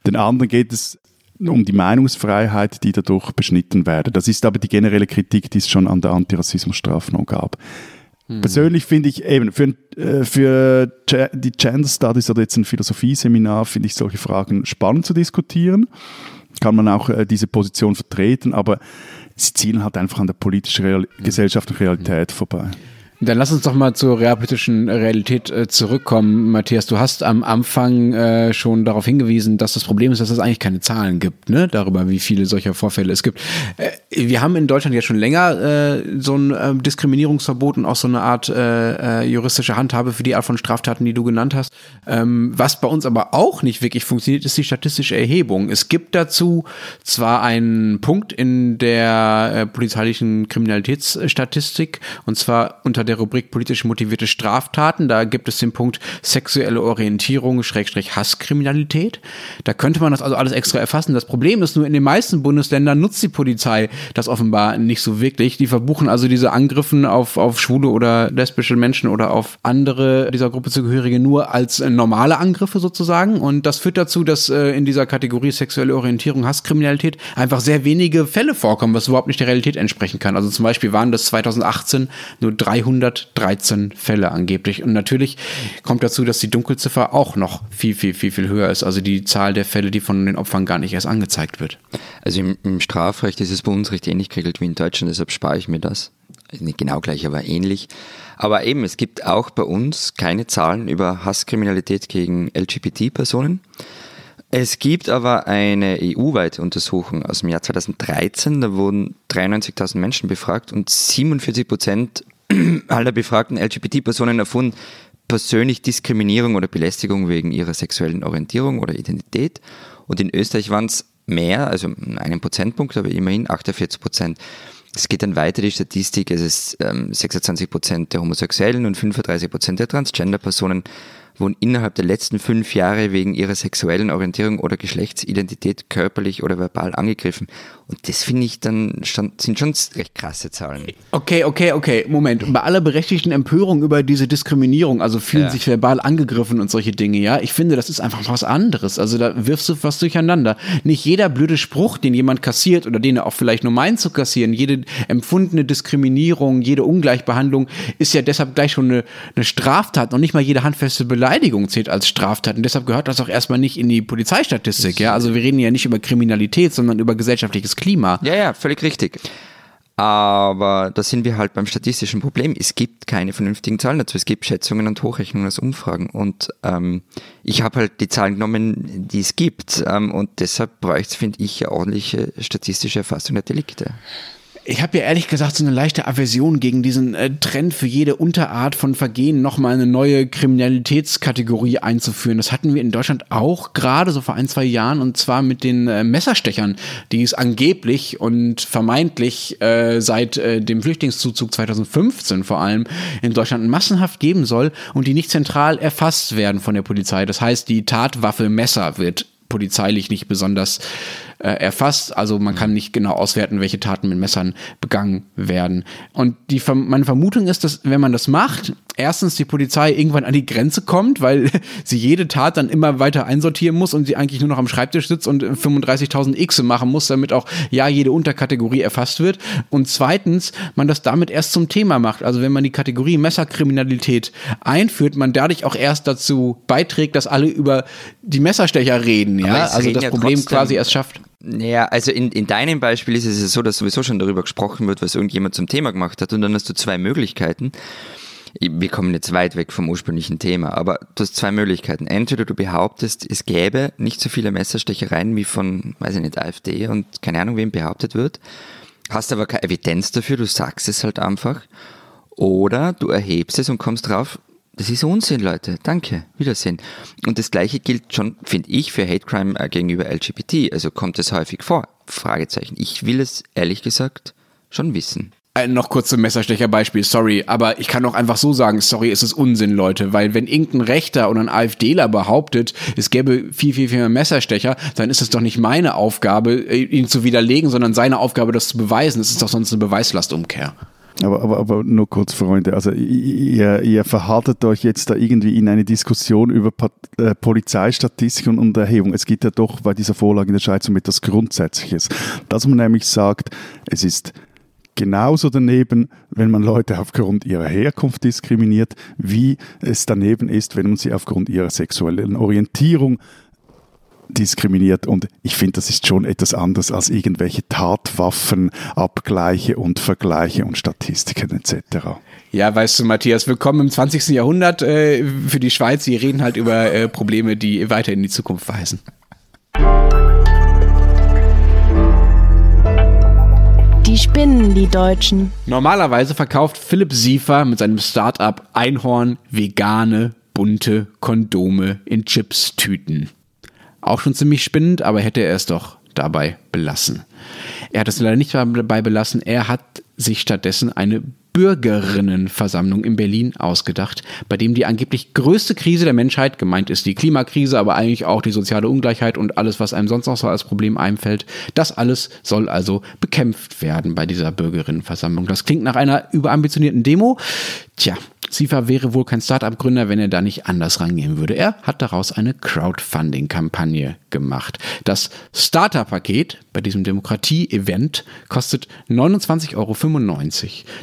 Speaker 2: Den anderen geht es um die Meinungsfreiheit, die dadurch beschnitten werde. Das ist aber die generelle Kritik, die es schon an der Antirassismusstrafnorm gab. Hm. Persönlich finde ich eben für, äh, für die Gender Studies oder jetzt ein Philosophieseminar finde ich solche Fragen spannend zu diskutieren. Kann man auch äh, diese Position vertreten, aber sie zielen halt einfach an der politischen Real hm. gesellschaftlichen Realität hm. vorbei.
Speaker 3: Dann lass uns doch mal zur realpolitischen Realität äh, zurückkommen. Matthias, du hast am Anfang äh, schon darauf hingewiesen, dass das Problem ist, dass es eigentlich keine Zahlen gibt, ne? darüber, wie viele solcher Vorfälle es gibt. Äh, wir haben in Deutschland ja schon länger äh, so ein äh, Diskriminierungsverbot und auch so eine Art äh, äh, juristische Handhabe für die Art von Straftaten, die du genannt hast. Ähm, was bei uns aber auch nicht wirklich funktioniert, ist die statistische Erhebung. Es gibt dazu zwar einen Punkt in der polizeilichen Kriminalitätsstatistik, und zwar unter der Rubrik politisch motivierte Straftaten. Da gibt es den Punkt sexuelle Orientierung, Schrägstrich Hasskriminalität. Da könnte man das also alles extra erfassen. Das Problem ist nur, in den meisten Bundesländern nutzt die Polizei das offenbar nicht so wirklich. Die verbuchen also diese Angriffen auf, auf schwule oder lesbische Menschen oder auf andere dieser Gruppe zugehörige nur als normale Angriffe sozusagen. Und das führt dazu, dass äh, in dieser Kategorie sexuelle Orientierung, Hasskriminalität einfach sehr wenige Fälle vorkommen, was überhaupt nicht der Realität entsprechen kann. Also zum Beispiel waren das 2018 nur 300 113 Fälle angeblich. Und natürlich kommt dazu, dass die Dunkelziffer auch noch viel, viel, viel, viel höher ist. Also die Zahl der Fälle, die von den Opfern gar nicht erst angezeigt wird.
Speaker 1: Also im, im Strafrecht ist es bei uns recht ähnlich geregelt wie in Deutschland, deshalb spare ich mir das. Nicht genau gleich, aber ähnlich. Aber eben, es gibt auch bei uns keine Zahlen über Hasskriminalität gegen LGBT-Personen. Es gibt aber eine EU-weite Untersuchung aus dem Jahr 2013, da wurden 93.000 Menschen befragt und 47 Prozent (clears throat) aller befragten LGBT-Personen erfunden persönlich Diskriminierung oder Belästigung wegen ihrer sexuellen Orientierung oder Identität. Und in Österreich waren es mehr, also einen Prozentpunkt, aber immerhin 48 Prozent. Es geht dann weiter, die Statistik, es ist ähm, 26 Prozent der Homosexuellen und 35 Prozent der Transgender-Personen wurden innerhalb der letzten fünf Jahre wegen ihrer sexuellen Orientierung oder Geschlechtsidentität körperlich oder verbal angegriffen. Und das finde ich dann schon, sind schon recht krasse Zahlen.
Speaker 3: Okay, okay, okay. Moment. Bei aller berechtigten Empörung über diese Diskriminierung, also fühlen ja. sich verbal angegriffen und solche Dinge, ja, ich finde, das ist einfach was anderes. Also da wirfst du was durcheinander. Nicht jeder blöde Spruch, den jemand kassiert oder den er auch vielleicht nur meint zu kassieren, jede empfundene Diskriminierung, jede Ungleichbehandlung ist ja deshalb gleich schon eine, eine Straftat und nicht mal jede handfeste Beleidigung zählt als Straftat. Und deshalb gehört das auch erstmal nicht in die Polizeistatistik, ja. Also wir reden ja nicht über Kriminalität, sondern über gesellschaftliches Klima.
Speaker 1: Ja, ja, völlig richtig. Aber da sind wir halt beim statistischen Problem. Es gibt keine vernünftigen Zahlen dazu. Es gibt Schätzungen und Hochrechnungen aus Umfragen. Und ähm, ich habe halt die Zahlen genommen, die es gibt. Ähm, und deshalb bräuchte es, finde ich, eine ordentliche statistische Erfassung der Delikte.
Speaker 3: Ich habe ja ehrlich gesagt so eine leichte Aversion gegen diesen äh, Trend für jede Unterart von Vergehen nochmal eine neue Kriminalitätskategorie einzuführen. Das hatten wir in Deutschland auch gerade so vor ein, zwei Jahren und zwar mit den äh, Messerstechern, die es angeblich und vermeintlich äh, seit äh, dem Flüchtlingszuzug 2015 vor allem in Deutschland massenhaft geben soll und die nicht zentral erfasst werden von der Polizei. Das heißt, die Tatwaffe Messer wird polizeilich nicht besonders äh, erfasst. Also man kann nicht genau auswerten, welche Taten mit Messern begangen werden. Und die, meine Vermutung ist, dass wenn man das macht, erstens die Polizei irgendwann an die Grenze kommt, weil (laughs) sie jede Tat dann immer weiter einsortieren muss und sie eigentlich nur noch am Schreibtisch sitzt und 35.000 X machen muss, damit auch ja jede Unterkategorie erfasst wird. Und zweitens, man das damit erst zum Thema macht. Also wenn man die Kategorie Messerkriminalität einführt, man dadurch auch erst dazu beiträgt, dass alle über die Messerstecher reden, ja, also das Problem quasi erst schafft.
Speaker 1: Naja, also in, in deinem Beispiel ist es so, dass sowieso schon darüber gesprochen wird, was irgendjemand zum Thema gemacht hat und dann hast du zwei Möglichkeiten. wir kommen jetzt weit weg vom ursprünglichen Thema, aber du hast zwei Möglichkeiten. Entweder du behauptest, es gäbe nicht so viele Messerstechereien wie von, weiß ich nicht, AfD und keine Ahnung, wem behauptet wird, hast aber keine Evidenz dafür, du sagst es halt einfach. Oder du erhebst es und kommst drauf, das ist Unsinn, Leute. Danke. Wiedersehen. Und das Gleiche gilt schon, finde ich, für Hate Crime äh, gegenüber LGBT. Also kommt es häufig vor? Fragezeichen. Ich will es ehrlich gesagt schon wissen.
Speaker 3: Äh, noch kurz zum Messerstecherbeispiel, sorry, aber ich kann auch einfach so sagen, sorry, es ist Unsinn, Leute, weil wenn irgendein Rechter oder ein AfDler behauptet, es gäbe viel, viel, viel mehr Messerstecher, dann ist es doch nicht meine Aufgabe, äh, ihn zu widerlegen, sondern seine Aufgabe, das zu beweisen. Es ist doch sonst eine Beweislastumkehr.
Speaker 2: Aber, aber, aber nur kurz, Freunde, also ihr, ihr verhaltet euch jetzt da irgendwie in eine Diskussion über pa äh, Polizeistatistik und, und Erhebung. Es geht ja doch bei dieser Vorlage in der Schweiz um etwas Grundsätzliches. Dass man nämlich sagt, es ist genauso daneben, wenn man Leute aufgrund ihrer Herkunft diskriminiert, wie es daneben ist, wenn man sie aufgrund ihrer sexuellen Orientierung diskriminiert und ich finde, das ist schon etwas anderes als irgendwelche Tatwaffenabgleiche und Vergleiche und Statistiken etc.
Speaker 3: Ja, weißt du, Matthias, willkommen im 20. Jahrhundert äh, für die Schweiz. Wir reden halt über äh, Probleme, die weiter in die Zukunft weisen.
Speaker 4: Die spinnen, die Deutschen.
Speaker 3: Normalerweise verkauft Philipp Siefer mit seinem Startup Einhorn vegane, bunte Kondome in Chips-Tüten. Auch schon ziemlich spinnend, aber hätte er es doch dabei belassen. Er hat es leider nicht dabei belassen, er hat sich stattdessen eine Bürgerinnenversammlung in Berlin ausgedacht, bei dem die angeblich größte Krise der Menschheit, gemeint ist die Klimakrise, aber eigentlich auch die soziale Ungleichheit und alles, was einem sonst noch so als Problem einfällt, das alles soll also bekämpft werden bei dieser Bürgerinnenversammlung. Das klingt nach einer überambitionierten Demo. Tja, Sifa wäre wohl kein Startup-Gründer, wenn er da nicht anders rangehen würde. Er hat daraus eine Crowdfunding-Kampagne gemacht. Das Starter-Paket bei diesem Demokratie-Event kostet 29,95 Euro.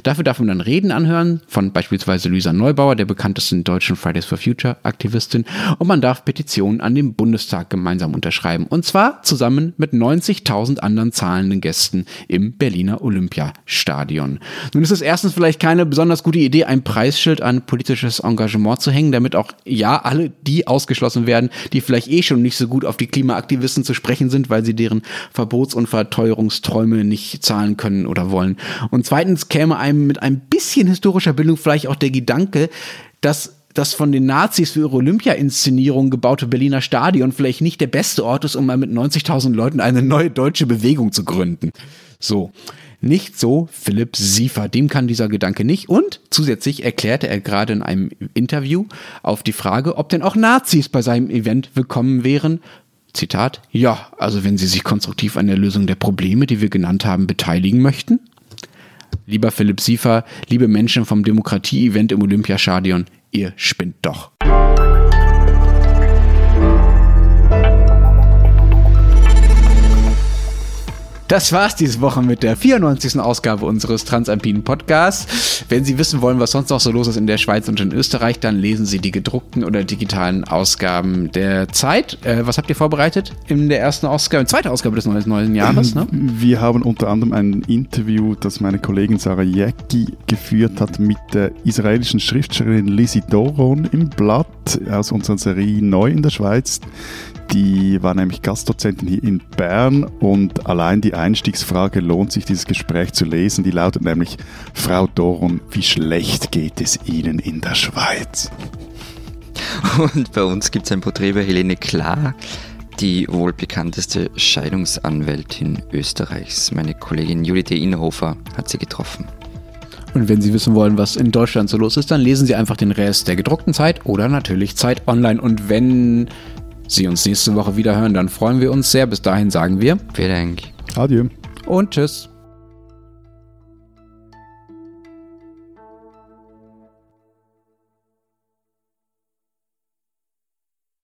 Speaker 3: Dafür darf man dann Reden anhören von beispielsweise Luisa Neubauer, der bekanntesten deutschen Fridays for Future-Aktivistin, und man darf Petitionen an dem Bundestag gemeinsam unterschreiben. Und zwar zusammen mit 90.000 anderen zahlenden Gästen im Berliner Olympiastadion. Nun ist es erstens vielleicht keine besonders gute Idee, ein Preisschild an politisches Engagement zu hängen, damit auch ja alle die ausgeschlossen werden, die vielleicht eh schon nicht so gut auf die Klimaaktivisten zu sprechen sind, weil sie deren Verbots- und Verteuerungsträume nicht zahlen können oder wollen. Und zweitens käme einem mit ein bisschen historischer Bildung vielleicht auch der Gedanke, dass das von den Nazis für ihre Olympia-Inszenierung gebaute Berliner Stadion vielleicht nicht der beste Ort ist, um mal mit 90.000 Leuten eine neue deutsche Bewegung zu gründen. So. Nicht so Philipp Siefer. Dem kann dieser Gedanke nicht. Und zusätzlich erklärte er gerade in einem Interview auf die Frage, ob denn auch Nazis bei seinem Event willkommen wären. Zitat, ja, also wenn Sie sich konstruktiv an der Lösung der Probleme, die wir genannt haben, beteiligen möchten. Lieber Philipp Siefer, liebe Menschen vom Demokratie-Event im Olympiastadion, ihr spinnt doch. Das war's diese Woche mit der 94. Ausgabe unseres Transalpinen Podcasts. Wenn Sie wissen wollen, was sonst noch so los ist in der Schweiz und in Österreich, dann lesen Sie die gedruckten oder digitalen Ausgaben der Zeit. Äh, was habt ihr vorbereitet in der ersten Ausgabe, zweite Ausgabe des neuen, neuen Jahres? Ne?
Speaker 2: Wir haben unter anderem ein Interview, das meine Kollegin Sarah Jäcki geführt hat mit der israelischen Schriftstellerin Lizzie Doron im Blatt aus unserer Serie Neu in der Schweiz. Die war nämlich Gastdozentin hier in Bern und allein die Einstiegsfrage lohnt sich, dieses Gespräch zu lesen. Die lautet nämlich, Frau Doron, wie schlecht geht es Ihnen in der Schweiz?
Speaker 1: Und bei uns gibt es ein Porträt über Helene Klar, die wohl bekannteste Scheidungsanwältin Österreichs. Meine Kollegin Judith Inhofer hat sie getroffen.
Speaker 3: Und wenn Sie wissen wollen, was in Deutschland so los ist, dann lesen Sie einfach den Rest der gedruckten Zeit oder natürlich Zeit Online. Und wenn Sie uns nächste Woche wieder hören, dann freuen wir uns sehr. Bis dahin sagen wir
Speaker 1: Vielen Dank.
Speaker 2: Adieu.
Speaker 3: Und tschüss.